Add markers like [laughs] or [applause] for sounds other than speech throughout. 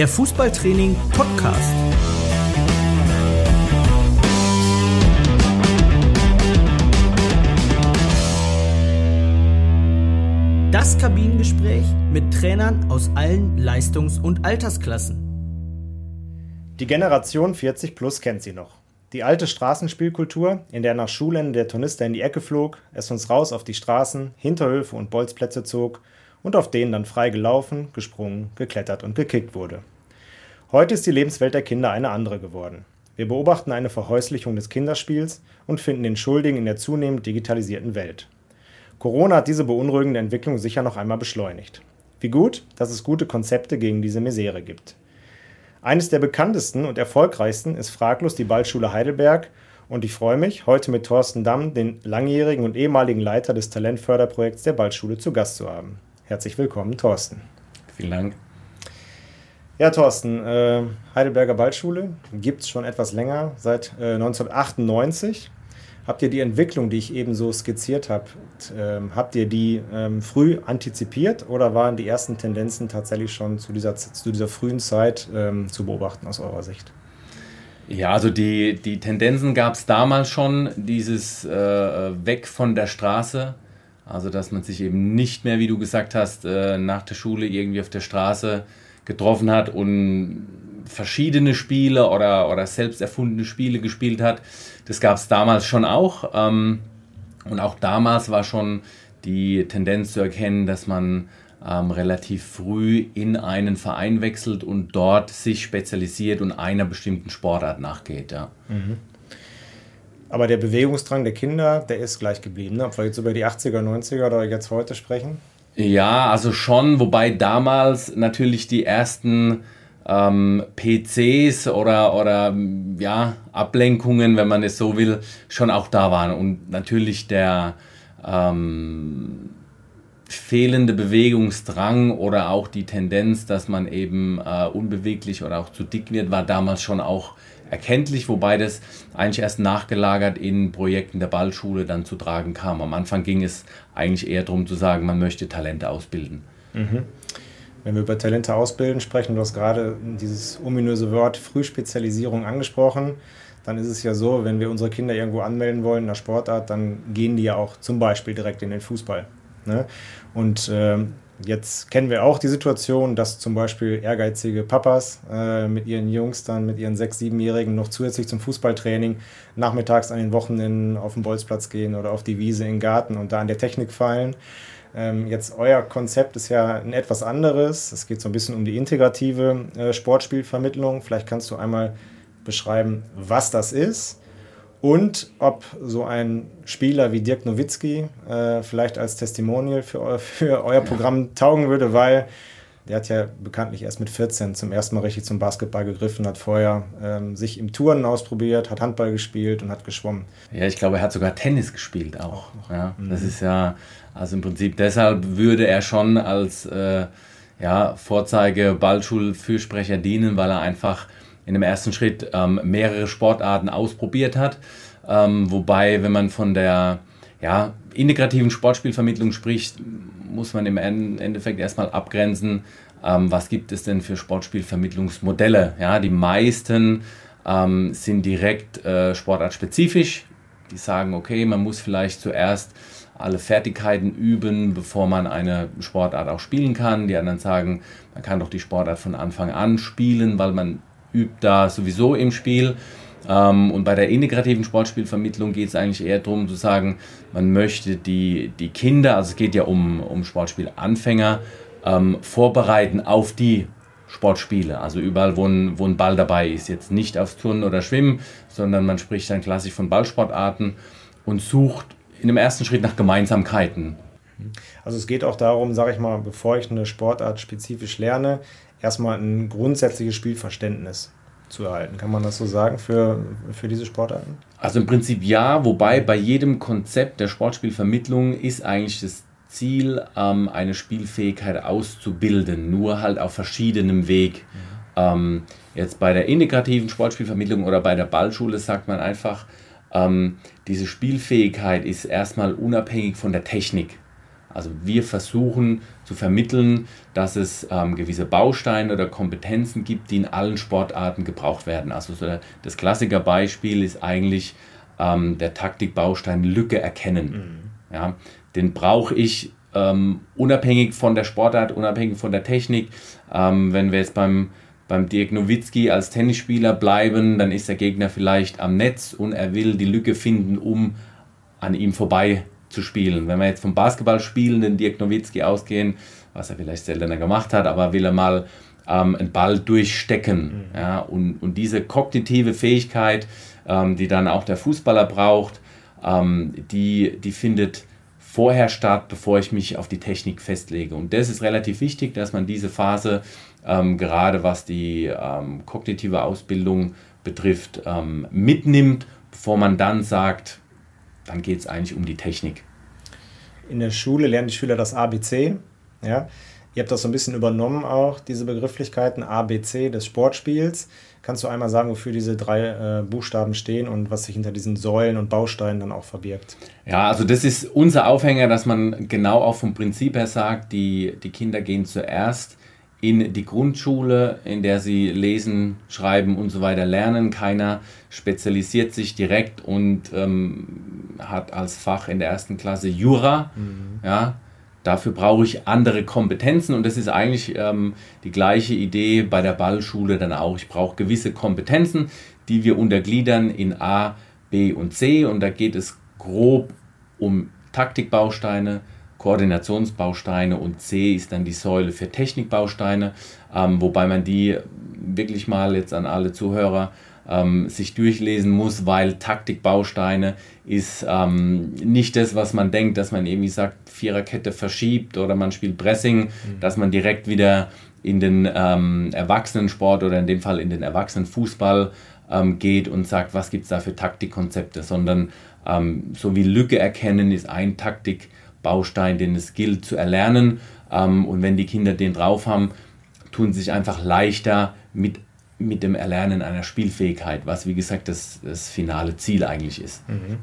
der Fußballtraining Podcast. Das Kabinengespräch mit Trainern aus allen Leistungs- und Altersklassen. Die Generation 40 plus kennt sie noch. Die alte Straßenspielkultur, in der nach Schulende der Turnister in die Ecke flog, es uns raus auf die Straßen, Hinterhöfe und Bolzplätze zog und auf denen dann frei gelaufen, gesprungen, geklettert und gekickt wurde. Heute ist die Lebenswelt der Kinder eine andere geworden. Wir beobachten eine Verhäuslichung des Kinderspiels und finden den Schuldigen in der zunehmend digitalisierten Welt. Corona hat diese beunruhigende Entwicklung sicher noch einmal beschleunigt. Wie gut, dass es gute Konzepte gegen diese Misere gibt. Eines der bekanntesten und erfolgreichsten ist fraglos die Ballschule Heidelberg und ich freue mich, heute mit Thorsten Damm, den langjährigen und ehemaligen Leiter des Talentförderprojekts der Ballschule, zu Gast zu haben. Herzlich willkommen, Thorsten. Vielen Dank. Ja, Thorsten, äh, Heidelberger Ballschule gibt es schon etwas länger, seit äh, 1998. Habt ihr die Entwicklung, die ich eben so skizziert habe, ähm, habt ihr die ähm, früh antizipiert oder waren die ersten Tendenzen tatsächlich schon zu dieser, zu dieser frühen Zeit ähm, zu beobachten aus eurer Sicht? Ja, also die, die Tendenzen gab es damals schon, dieses äh, Weg von der Straße also, dass man sich eben nicht mehr, wie du gesagt hast, äh, nach der Schule irgendwie auf der Straße getroffen hat und verschiedene Spiele oder, oder selbst erfundene Spiele gespielt hat. Das gab es damals schon auch. Ähm, und auch damals war schon die Tendenz zu erkennen, dass man ähm, relativ früh in einen Verein wechselt und dort sich spezialisiert und einer bestimmten Sportart nachgeht. Ja. Mhm. Aber der Bewegungsdrang der Kinder, der ist gleich geblieben. Ne? Ob wir jetzt über die 80er, 90er oder jetzt heute sprechen? Ja, also schon, wobei damals natürlich die ersten ähm, PCs oder, oder ja, Ablenkungen, wenn man es so will, schon auch da waren. Und natürlich der ähm, fehlende Bewegungsdrang oder auch die Tendenz, dass man eben äh, unbeweglich oder auch zu dick wird, war damals schon auch erkenntlich, wobei das eigentlich erst nachgelagert in Projekten der Ballschule dann zu tragen kam. Am Anfang ging es eigentlich eher darum zu sagen, man möchte Talente ausbilden. Mhm. Wenn wir über Talente ausbilden sprechen, du hast gerade dieses ominöse Wort Frühspezialisierung angesprochen, dann ist es ja so, wenn wir unsere Kinder irgendwo anmelden wollen in der Sportart, dann gehen die ja auch zum Beispiel direkt in den Fußball. Ne? Und äh, Jetzt kennen wir auch die Situation, dass zum Beispiel ehrgeizige Papas äh, mit ihren Jungs dann, mit ihren sechs-, siebenjährigen noch zusätzlich zum Fußballtraining nachmittags an den Wochenenden auf den Bolzplatz gehen oder auf die Wiese im Garten und da an der Technik fallen. Ähm, jetzt euer Konzept ist ja ein etwas anderes. Es geht so ein bisschen um die integrative äh, Sportspielvermittlung. Vielleicht kannst du einmal beschreiben, was das ist und ob so ein Spieler wie Dirk Nowitzki äh, vielleicht als Testimonial für, eu [laughs] für euer Programm taugen würde, weil der hat ja bekanntlich erst mit 14 zum ersten Mal richtig zum Basketball gegriffen, hat vorher ähm, sich im Touren ausprobiert, hat Handball gespielt und hat geschwommen. Ja, ich glaube, er hat sogar Tennis gespielt auch. Ja, das mhm. ist ja, also im Prinzip deshalb würde er schon als äh, ja, Vorzeige Ballschulfürsprecher dienen, weil er einfach in dem ersten Schritt ähm, mehrere Sportarten ausprobiert hat. Ähm, wobei, wenn man von der ja, integrativen Sportspielvermittlung spricht, muss man im Endeffekt erstmal abgrenzen, ähm, was gibt es denn für Sportspielvermittlungsmodelle. Ja, die meisten ähm, sind direkt äh, sportartspezifisch. Die sagen, okay, man muss vielleicht zuerst alle Fertigkeiten üben, bevor man eine Sportart auch spielen kann. Die anderen sagen, man kann doch die Sportart von Anfang an spielen, weil man übt da sowieso im Spiel. Ähm, und bei der integrativen Sportspielvermittlung geht es eigentlich eher darum zu sagen, man möchte die, die Kinder, also es geht ja um, um Sportspielanfänger, ähm, vorbereiten auf die Sportspiele. Also überall, wo ein, wo ein Ball dabei ist. Jetzt nicht aufs Turnen oder Schwimmen, sondern man spricht dann klassisch von Ballsportarten und sucht in dem ersten Schritt nach Gemeinsamkeiten. Also es geht auch darum, sage ich mal, bevor ich eine Sportart spezifisch lerne, erstmal ein grundsätzliches Spielverständnis zu erhalten. Kann man das so sagen für, für diese Sportarten? Also im Prinzip ja, wobei bei jedem Konzept der Sportspielvermittlung ist eigentlich das Ziel, ähm, eine Spielfähigkeit auszubilden, nur halt auf verschiedenem Weg. Mhm. Ähm, jetzt bei der integrativen Sportspielvermittlung oder bei der Ballschule sagt man einfach, ähm, diese Spielfähigkeit ist erstmal unabhängig von der Technik. Also wir versuchen zu vermitteln, dass es ähm, gewisse Bausteine oder Kompetenzen gibt, die in allen Sportarten gebraucht werden. Also so das Klassikerbeispiel ist eigentlich ähm, der Taktikbaustein Lücke erkennen. Mhm. Ja, den brauche ich ähm, unabhängig von der Sportart, unabhängig von der Technik. Ähm, wenn wir jetzt beim, beim Dirk Nowitzki als Tennisspieler bleiben, dann ist der Gegner vielleicht am Netz und er will die Lücke finden, um an ihm vorbei zu spielen. Wenn wir jetzt vom Basketballspielenden Dirk Nowitzki ausgehen, was er vielleicht seltener gemacht hat, aber will er mal ähm, einen Ball durchstecken. Mhm. Ja, und, und diese kognitive Fähigkeit, ähm, die dann auch der Fußballer braucht, ähm, die, die findet vorher statt, bevor ich mich auf die Technik festlege. Und das ist relativ wichtig, dass man diese Phase, ähm, gerade was die ähm, kognitive Ausbildung betrifft, ähm, mitnimmt, bevor man dann sagt, dann geht es eigentlich um die Technik. In der Schule lernen die Schüler das ABC. Ja? Ihr habt das so ein bisschen übernommen auch, diese Begrifflichkeiten ABC des Sportspiels. Kannst du einmal sagen, wofür diese drei äh, Buchstaben stehen und was sich hinter diesen Säulen und Bausteinen dann auch verbirgt? Ja, also das ist unser Aufhänger, dass man genau auch vom Prinzip her sagt, die, die Kinder gehen zuerst in die Grundschule, in der sie lesen, schreiben und so weiter lernen. Keiner spezialisiert sich direkt und ähm, hat als Fach in der ersten Klasse Jura. Mhm. Ja, Dafür brauche ich andere Kompetenzen und das ist eigentlich ähm, die gleiche Idee bei der Ballschule dann auch. Ich brauche gewisse Kompetenzen, die wir untergliedern in A, B und C und da geht es grob um Taktikbausteine, Koordinationsbausteine und C ist dann die Säule für Technikbausteine, ähm, wobei man die wirklich mal jetzt an alle Zuhörer ähm, sich durchlesen muss, weil Taktikbausteine ist ähm, nicht das, was man denkt, dass man irgendwie sagt, Viererkette verschiebt oder man spielt Pressing, mhm. dass man direkt wieder in den ähm, Erwachsenensport oder in dem Fall in den Erwachsenenfußball ähm, geht und sagt, was gibt es da für Taktikkonzepte, sondern ähm, so wie Lücke erkennen ist ein Taktikbaustein, den es gilt zu erlernen. Ähm, und wenn die Kinder den drauf haben, tun sie sich einfach leichter mit mit dem Erlernen einer Spielfähigkeit, was wie gesagt das, das finale Ziel eigentlich ist. Mhm.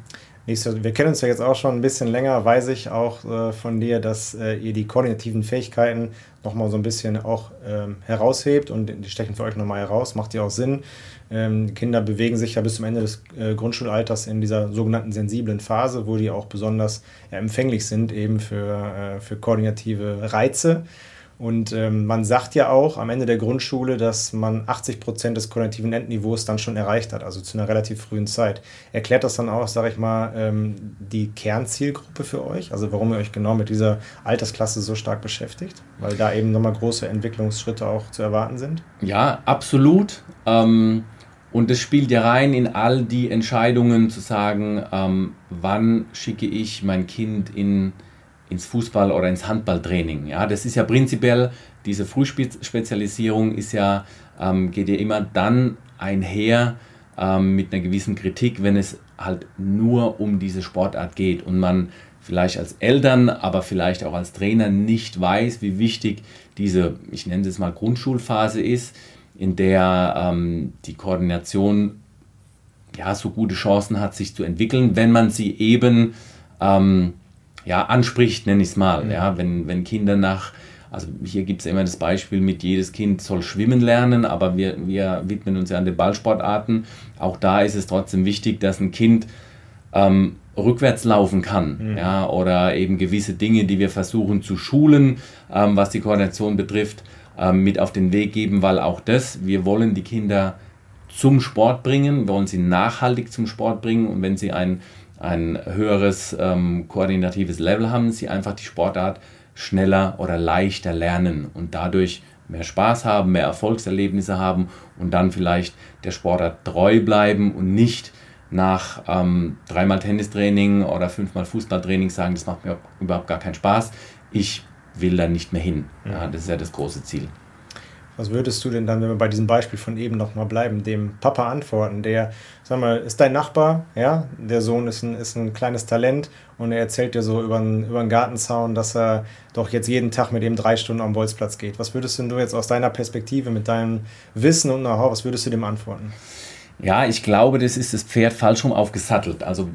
Wir kennen uns ja jetzt auch schon ein bisschen länger, weiß ich auch äh, von dir, dass äh, ihr die koordinativen Fähigkeiten nochmal so ein bisschen auch ähm, heraushebt und die stechen für euch nochmal heraus, macht ja auch Sinn. Ähm, Kinder bewegen sich ja bis zum Ende des äh, Grundschulalters in dieser sogenannten sensiblen Phase, wo die auch besonders ja, empfänglich sind eben für, äh, für koordinative Reize. Und ähm, man sagt ja auch am Ende der Grundschule, dass man 80 Prozent des kognitiven Endniveaus dann schon erreicht hat, also zu einer relativ frühen Zeit. Erklärt das dann auch, sage ich mal, ähm, die Kernzielgruppe für euch? Also warum ihr euch genau mit dieser Altersklasse so stark beschäftigt? Weil da eben nochmal große Entwicklungsschritte auch zu erwarten sind? Ja, absolut. Ähm, und es spielt ja rein in all die Entscheidungen zu sagen, ähm, wann schicke ich mein Kind in ins Fußball- oder ins Handballtraining. Ja, das ist ja prinzipiell, diese Frühspezialisierung ist ja, ähm, geht ja immer dann einher ähm, mit einer gewissen Kritik, wenn es halt nur um diese Sportart geht und man vielleicht als Eltern, aber vielleicht auch als Trainer nicht weiß, wie wichtig diese, ich nenne es mal Grundschulphase ist, in der ähm, die Koordination ja so gute Chancen hat, sich zu entwickeln, wenn man sie eben ähm, ja, anspricht, nenne ich es mal. Mhm. Ja, wenn, wenn Kinder nach, also hier gibt es immer das Beispiel mit jedes Kind soll schwimmen lernen, aber wir, wir widmen uns ja an den Ballsportarten. Auch da ist es trotzdem wichtig, dass ein Kind ähm, rückwärts laufen kann. Mhm. Ja, oder eben gewisse Dinge, die wir versuchen zu schulen, ähm, was die Koordination betrifft, ähm, mit auf den Weg geben, weil auch das, wir wollen die Kinder zum Sport bringen, wollen sie nachhaltig zum Sport bringen und wenn sie ein ein höheres ähm, koordinatives Level haben, sie einfach die Sportart schneller oder leichter lernen und dadurch mehr Spaß haben, mehr Erfolgserlebnisse haben und dann vielleicht der Sportart treu bleiben und nicht nach ähm, dreimal Tennistraining oder fünfmal Fußballtraining sagen, das macht mir überhaupt gar keinen Spaß. Ich will da nicht mehr hin. Ja, das ist ja das große Ziel. Was würdest du denn dann, wenn wir bei diesem Beispiel von eben nochmal bleiben, dem Papa antworten, der, sag mal, ist dein Nachbar, ja, der Sohn ist ein, ist ein kleines Talent und er erzählt dir so über einen, über einen Gartenzaun, dass er doch jetzt jeden Tag mit ihm drei Stunden am Bolzplatz geht. Was würdest du jetzt aus deiner Perspektive, mit deinem Wissen und Know-how, was würdest du dem antworten? Ja, ich glaube, das ist das Pferd falsch rum aufgesattelt. Also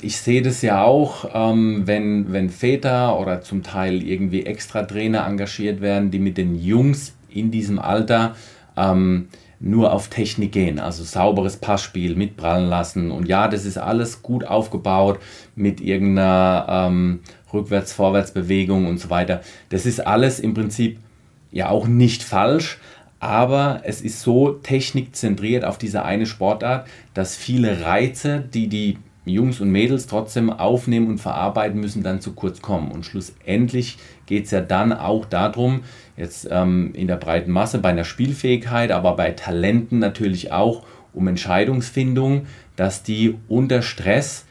ich sehe das ja auch, ähm, wenn, wenn Väter oder zum Teil irgendwie extra Trainer engagiert werden, die mit den Jungs in diesem Alter ähm, nur auf Technik gehen, also sauberes Passspiel mitprallen lassen. Und ja, das ist alles gut aufgebaut mit irgendeiner ähm, Rückwärts-Vorwärts-Bewegung und so weiter. Das ist alles im Prinzip ja auch nicht falsch, aber es ist so technikzentriert auf diese eine Sportart, dass viele Reize, die die Jungs und Mädels trotzdem aufnehmen und verarbeiten müssen, dann zu kurz kommen. Und schlussendlich geht es ja dann auch darum, jetzt ähm, in der breiten Masse bei einer Spielfähigkeit, aber bei Talenten natürlich auch um Entscheidungsfindung, dass die unter Stress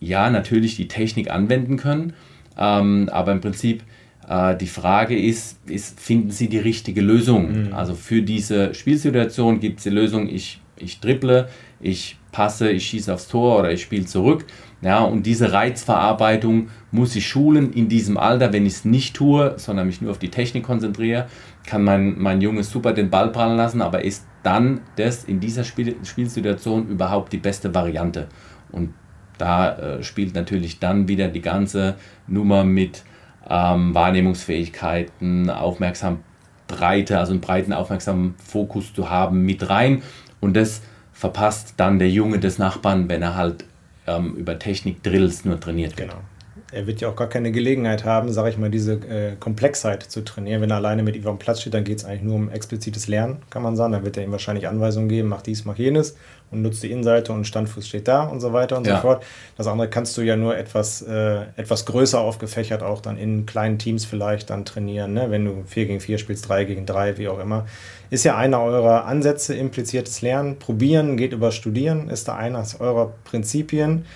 ja natürlich die Technik anwenden können, ähm, aber im Prinzip äh, die Frage ist, ist, finden sie die richtige Lösung? Mhm. Also für diese Spielsituation gibt es die Lösung, ich, ich dribble, ich passe, ich schieße aufs Tor oder ich spiele zurück. Ja, und diese Reizverarbeitung muss ich schulen in diesem Alter. Wenn ich es nicht tue, sondern mich nur auf die Technik konzentriere, kann mein, mein Junge super den Ball prallen lassen, aber ist dann das in dieser Spiel, Spielsituation überhaupt die beste Variante? Und da äh, spielt natürlich dann wieder die ganze Nummer mit ähm, Wahrnehmungsfähigkeiten, Aufmerksamkeit, also einen breiten aufmerksamen Fokus zu haben, mit rein. Und das verpasst dann der Junge des Nachbarn, wenn er halt ähm, über Technik-Drills nur trainiert wird. Genau. Er wird ja auch gar keine Gelegenheit haben, sage ich mal, diese äh, Komplexheit zu trainieren. Wenn er alleine mit ihm dem Platz steht, dann geht es eigentlich nur um explizites Lernen, kann man sagen. Dann wird er ihm wahrscheinlich Anweisungen geben, mach dies, mach jenes und nutzt die Innenseite und Standfuß steht da und so weiter und ja. so fort. Das andere kannst du ja nur etwas, äh, etwas größer aufgefächert auch dann in kleinen Teams vielleicht dann trainieren, ne? wenn du 4 gegen 4 spielst, 3 gegen 3, wie auch immer. Ist ja einer eurer Ansätze, impliziertes Lernen. Probieren geht über Studieren, ist da eines eurer Prinzipien.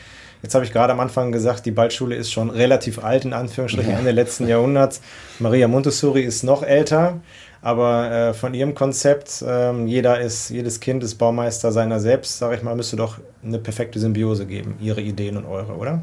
Jetzt habe ich gerade am Anfang gesagt, die Ballschule ist schon relativ alt, in Anführungsstrichen. Ende letzten Jahrhunderts. Maria Montessori ist noch älter, aber äh, von ihrem Konzept, äh, jeder ist, jedes Kind ist Baumeister seiner selbst, sage ich mal, müsste doch eine perfekte Symbiose geben, ihre Ideen und eure, oder?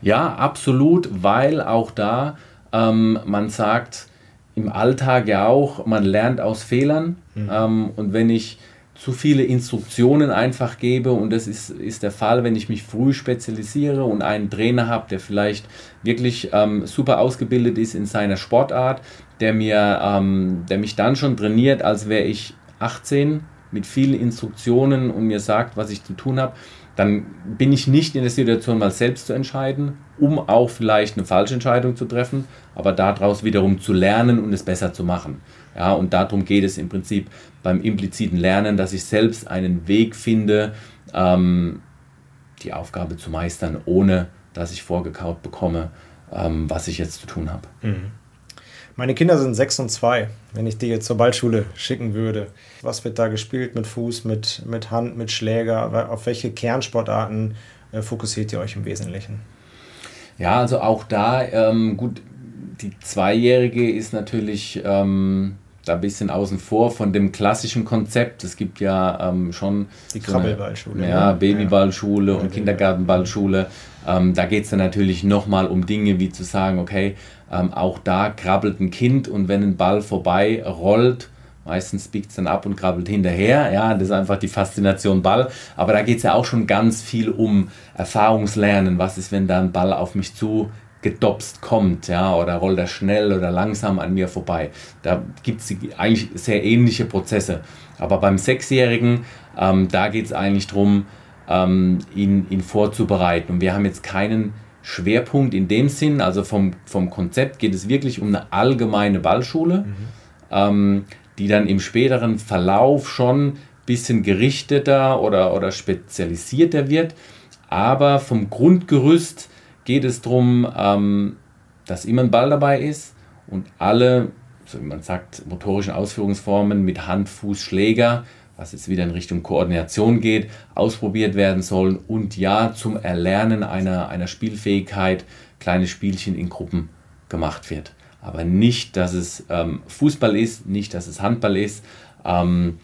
Ja, absolut, weil auch da ähm, man sagt, im Alltag ja auch, man lernt aus Fehlern. Mhm. Ähm, und wenn ich zu viele Instruktionen einfach gebe, und das ist, ist der Fall, wenn ich mich früh spezialisiere und einen Trainer habe, der vielleicht wirklich ähm, super ausgebildet ist in seiner Sportart, der, mir, ähm, der mich dann schon trainiert, als wäre ich 18 mit vielen Instruktionen und mir sagt, was ich zu tun habe, dann bin ich nicht in der Situation, mal selbst zu entscheiden, um auch vielleicht eine falsche Entscheidung zu treffen, aber daraus wiederum zu lernen und es besser zu machen. Ja, und darum geht es im Prinzip beim impliziten Lernen, dass ich selbst einen Weg finde, ähm, die Aufgabe zu meistern, ohne dass ich vorgekaut bekomme, ähm, was ich jetzt zu tun habe. Mhm. Meine Kinder sind sechs und zwei. Wenn ich die jetzt zur Ballschule schicken würde, was wird da gespielt mit Fuß, mit, mit Hand, mit Schläger? Auf welche Kernsportarten äh, fokussiert ihr euch im Wesentlichen? Ja, also auch da, ähm, gut, die Zweijährige ist natürlich ähm, da ein bisschen außen vor von dem klassischen Konzept. Es gibt ja ähm, schon die so Krabbelballschule. Ja, ne? Babyballschule ja. und Kindergartenballschule. Ähm, da geht es dann natürlich nochmal um Dinge wie zu sagen, okay, ähm, auch da krabbelt ein Kind und wenn ein Ball vorbei rollt, meistens biegt es dann ab und krabbelt hinterher. Ja, das ist einfach die Faszination Ball. Aber da geht es ja auch schon ganz viel um Erfahrungslernen. Was ist, wenn da ein Ball auf mich zu gedopst kommt, ja, oder rollt er schnell oder langsam an mir vorbei. Da gibt es eigentlich sehr ähnliche Prozesse. Aber beim Sechsjährigen, ähm, da geht es eigentlich darum, ähm, ihn, ihn vorzubereiten. Und wir haben jetzt keinen Schwerpunkt in dem Sinn, also vom, vom Konzept geht es wirklich um eine allgemeine Ballschule, mhm. ähm, die dann im späteren Verlauf schon ein bisschen gerichteter oder, oder spezialisierter wird. Aber vom Grundgerüst geht es darum, ähm, dass immer ein Ball dabei ist und alle, so wie man sagt, motorischen Ausführungsformen mit Hand, Fuß, Schläger, was jetzt wieder in Richtung Koordination geht, ausprobiert werden sollen und ja zum Erlernen einer, einer Spielfähigkeit kleine Spielchen in Gruppen gemacht wird. Aber nicht, dass es ähm, Fußball ist, nicht, dass es Handball ist. Ähm,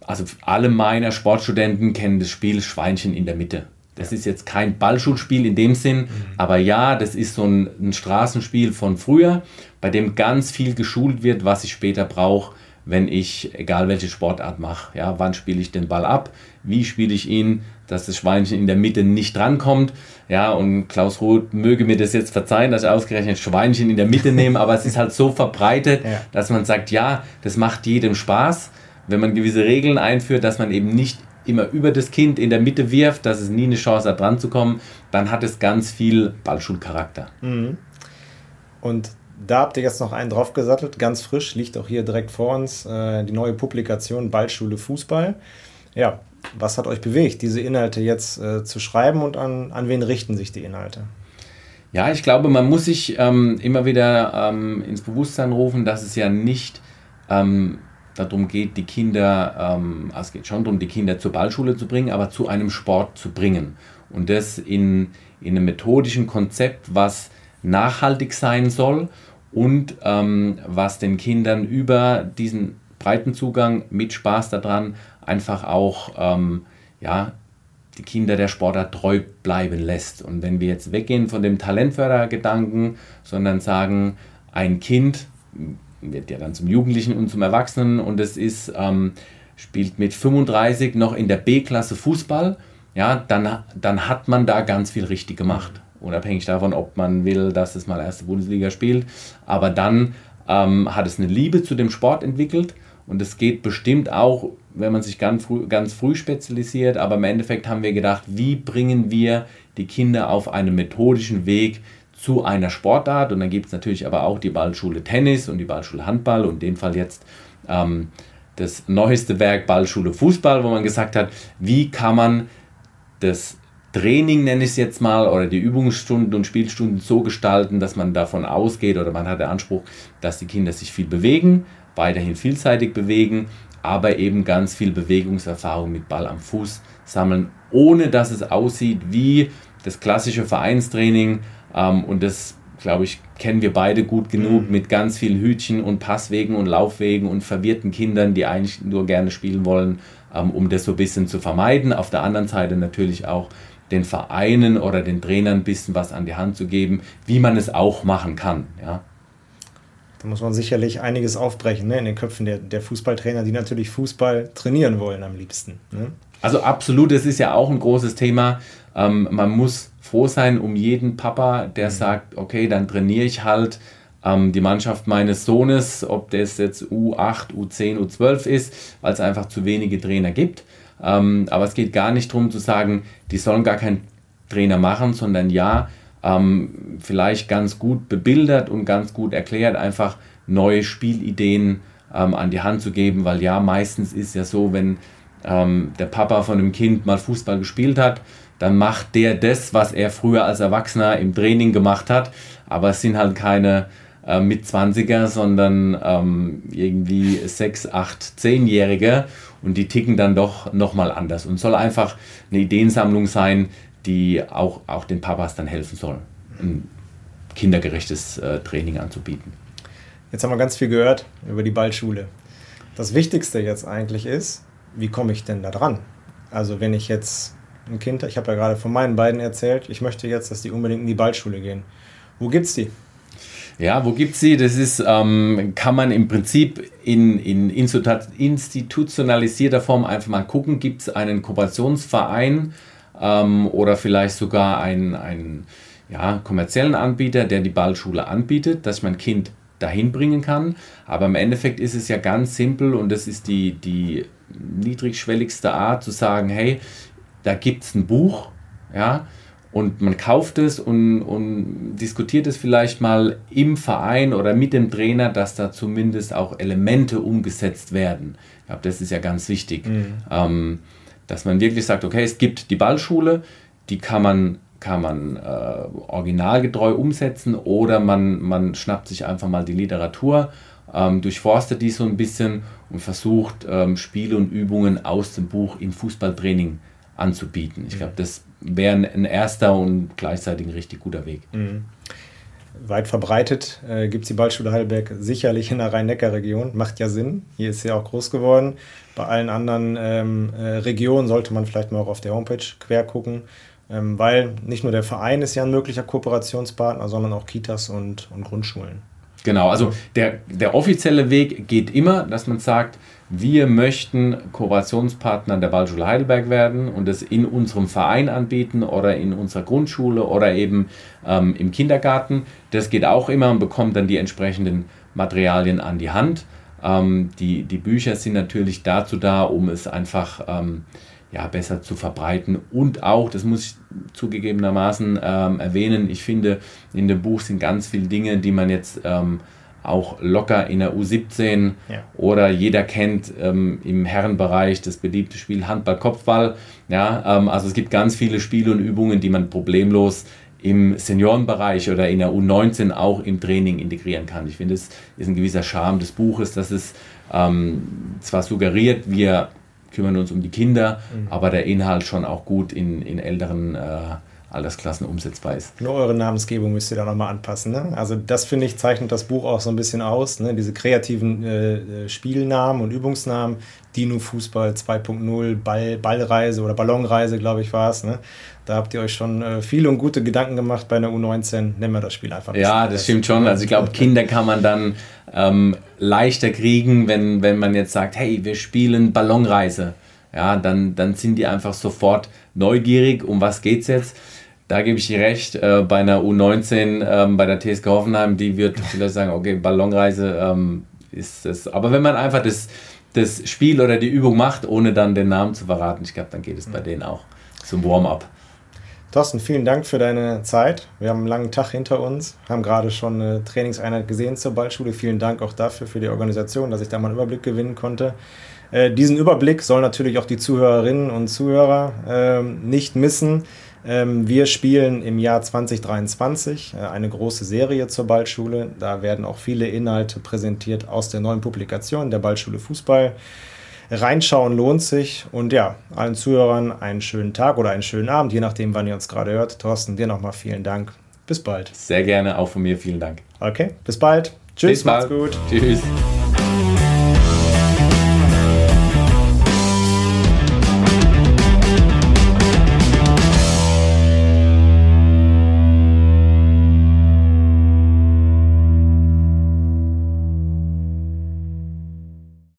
also alle meiner Sportstudenten kennen das Spiel Schweinchen in der Mitte. Das ist jetzt kein Ballschulspiel in dem Sinn, mhm. aber ja, das ist so ein, ein, Straßenspiel von früher, bei dem ganz viel geschult wird, was ich später brauche, wenn ich, egal welche Sportart mache. Ja, wann spiele ich den Ball ab? Wie spiele ich ihn? Dass das Schweinchen in der Mitte nicht drankommt. Ja, und Klaus Roth möge mir das jetzt verzeihen, dass ich ausgerechnet Schweinchen in der Mitte [laughs] nehme, aber es ist halt so verbreitet, ja. dass man sagt, ja, das macht jedem Spaß, wenn man gewisse Regeln einführt, dass man eben nicht immer über das Kind in der Mitte wirft, dass es nie eine Chance hat, dran zu kommen, dann hat es ganz viel Ballschulcharakter. Mhm. Und da habt ihr jetzt noch einen draufgesattelt, ganz frisch, liegt auch hier direkt vor uns, äh, die neue Publikation Ballschule Fußball. Ja, was hat euch bewegt, diese Inhalte jetzt äh, zu schreiben und an, an wen richten sich die Inhalte? Ja, ich glaube, man muss sich ähm, immer wieder ähm, ins Bewusstsein rufen, dass es ja nicht ähm, darum geht, die Kinder, ähm, also es geht schon darum, die Kinder zur Ballschule zu bringen, aber zu einem Sport zu bringen. Und das in, in einem methodischen Konzept, was nachhaltig sein soll und ähm, was den Kindern über diesen breiten Zugang mit Spaß daran einfach auch ähm, ja, die Kinder der Sportart treu bleiben lässt. Und wenn wir jetzt weggehen von dem Talentfördergedanken, sondern sagen, ein Kind wird ja dann zum Jugendlichen und zum Erwachsenen und es ist, ähm, spielt mit 35 noch in der B-Klasse Fußball, ja, dann, dann hat man da ganz viel richtig gemacht. Unabhängig davon, ob man will, dass es mal erste Bundesliga spielt. Aber dann ähm, hat es eine Liebe zu dem Sport entwickelt und es geht bestimmt auch, wenn man sich ganz früh, ganz früh spezialisiert. Aber im Endeffekt haben wir gedacht, wie bringen wir die Kinder auf einen methodischen Weg zu einer Sportart. Und dann gibt es natürlich aber auch die Ballschule Tennis und die Ballschule Handball und in dem Fall jetzt ähm, das neueste Werk Ballschule Fußball, wo man gesagt hat, wie kann man das Training, nenne ich es jetzt mal, oder die Übungsstunden und Spielstunden so gestalten, dass man davon ausgeht oder man hat den Anspruch, dass die Kinder sich viel bewegen, weiterhin vielseitig bewegen, aber eben ganz viel Bewegungserfahrung mit Ball am Fuß sammeln, ohne dass es aussieht wie das klassische Vereinstraining, ähm, und das, glaube ich, kennen wir beide gut genug mhm. mit ganz vielen Hütchen und Passwegen und Laufwegen und verwirrten Kindern, die eigentlich nur gerne spielen wollen, ähm, um das so ein bisschen zu vermeiden. Auf der anderen Seite natürlich auch den Vereinen oder den Trainern ein bisschen was an die Hand zu geben, wie man es auch machen kann. Ja. Da muss man sicherlich einiges aufbrechen ne, in den Köpfen der, der Fußballtrainer, die natürlich Fußball trainieren wollen am liebsten. Ne? Also absolut, das ist ja auch ein großes Thema. Ähm, man muss froh sein um jeden Papa, der mhm. sagt, okay, dann trainiere ich halt ähm, die Mannschaft meines Sohnes, ob das jetzt U8, U10, U12 ist, weil es einfach zu wenige Trainer gibt. Ähm, aber es geht gar nicht darum zu sagen, die sollen gar keinen Trainer machen, sondern ja, ähm, vielleicht ganz gut bebildert und ganz gut erklärt, einfach neue Spielideen ähm, an die Hand zu geben, weil ja, meistens ist ja so, wenn ähm, der Papa von einem Kind mal Fußball gespielt hat, dann macht der das, was er früher als Erwachsener im Training gemacht hat. Aber es sind halt keine äh, mit 20er, sondern ähm, irgendwie 6, 8, 10-Jährige und die ticken dann doch nochmal anders und soll einfach eine Ideensammlung sein, die auch, auch den Papas dann helfen soll, ein kindergerechtes äh, Training anzubieten. Jetzt haben wir ganz viel gehört über die Ballschule. Das Wichtigste jetzt eigentlich ist, wie komme ich denn da dran? Also wenn ich jetzt ein Kind, ich habe ja gerade von meinen beiden erzählt, ich möchte jetzt, dass die unbedingt in die Ballschule gehen. Wo gibt's die? Ja, wo gibt es sie? Das ist, ähm, kann man im Prinzip in, in institutionalisierter Form einfach mal gucken. Gibt es einen Kooperationsverein ähm, oder vielleicht sogar einen, einen ja, kommerziellen Anbieter, der die Ballschule anbietet, dass mein Kind dahin bringen kann. Aber im Endeffekt ist es ja ganz simpel und das ist die, die niedrigschwelligste Art zu sagen, hey, da gibt es ein Buch, ja, und man kauft es und, und diskutiert es vielleicht mal im Verein oder mit dem Trainer, dass da zumindest auch Elemente umgesetzt werden. Ich glaube, das ist ja ganz wichtig. Mhm. Ähm, dass man wirklich sagt, okay, es gibt die Ballschule, die kann man, kann man äh, originalgetreu umsetzen oder man, man schnappt sich einfach mal die Literatur, ähm, durchforstet die so ein bisschen und versucht, ähm, Spiele und Übungen aus dem Buch im Fußballtraining anzubieten. Ich glaube, das wäre ein erster und gleichzeitig ein richtig guter Weg. Mhm. Weit verbreitet äh, gibt es die Ballschule Heidelberg sicherlich in der Rhein-Neckar-Region. Macht ja Sinn. Hier ist sie auch groß geworden. Bei allen anderen ähm, äh, Regionen sollte man vielleicht mal auch auf der Homepage quer gucken, ähm, weil nicht nur der Verein ist ja ein möglicher Kooperationspartner, sondern auch Kitas und, und Grundschulen. Genau, also der, der offizielle Weg geht immer, dass man sagt, wir möchten Kooperationspartner der Ballschule Heidelberg werden und es in unserem Verein anbieten oder in unserer Grundschule oder eben ähm, im Kindergarten. Das geht auch immer und bekommt dann die entsprechenden Materialien an die Hand. Ähm, die, die Bücher sind natürlich dazu da, um es einfach ähm, ja, besser zu verbreiten. Und auch, das muss ich zugegebenermaßen ähm, erwähnen, ich finde, in dem Buch sind ganz viele Dinge, die man jetzt ähm, auch locker in der U17 ja. oder jeder kennt ähm, im Herrenbereich das beliebte Spiel Handball-Kopfball. Ja, ähm, also es gibt ganz viele Spiele und Übungen, die man problemlos im Seniorenbereich oder in der U19 auch im Training integrieren kann. Ich finde, es ist ein gewisser Charme des Buches, dass es ähm, zwar suggeriert, wir kümmern uns um die Kinder, mhm. aber der Inhalt schon auch gut in, in älteren äh, Altersklassen umsetzbar ist. Nur eure Namensgebung müsst ihr da nochmal anpassen. Ne? Also das finde ich zeichnet das Buch auch so ein bisschen aus. Ne? Diese kreativen äh, äh Spielnamen und Übungsnamen. Dino Fußball 2.0, Ball, Ballreise oder Ballonreise, glaube ich, war es. Ne? Da habt ihr euch schon äh, viele und gute Gedanken gemacht bei einer U19. Nennen wir das Spiel einfach. Ja, das stimmt schon. Also ich glaube, Kinder kann man dann ähm, leichter kriegen, wenn, wenn man jetzt sagt, hey, wir spielen Ballonreise. Ja, dann, dann sind die einfach sofort neugierig, um was geht es jetzt da gebe ich dir recht, äh, bei einer U19, ähm, bei der TSG Hoffenheim, die wird [laughs] vielleicht sagen, okay, Ballonreise ähm, ist es. Aber wenn man einfach das, das Spiel oder die Übung macht, ohne dann den Namen zu verraten, ich glaube, dann geht es bei denen auch zum Warm-up. Thorsten, vielen Dank für deine Zeit. Wir haben einen langen Tag hinter uns, haben gerade schon eine Trainingseinheit gesehen zur Ballschule. Vielen Dank auch dafür, für die Organisation, dass ich da mal einen Überblick gewinnen konnte. Äh, diesen Überblick sollen natürlich auch die Zuhörerinnen und Zuhörer äh, nicht missen. Ähm, wir spielen im Jahr 2023 äh, eine große Serie zur Ballschule. Da werden auch viele Inhalte präsentiert aus der neuen Publikation der Ballschule Fußball. Reinschauen lohnt sich und ja, allen Zuhörern einen schönen Tag oder einen schönen Abend, je nachdem, wann ihr uns gerade hört. Thorsten, dir nochmal vielen Dank. Bis bald. Sehr gerne, auch von mir vielen Dank. Okay, bis bald. Tschüss, bis macht's gut. Tschüss.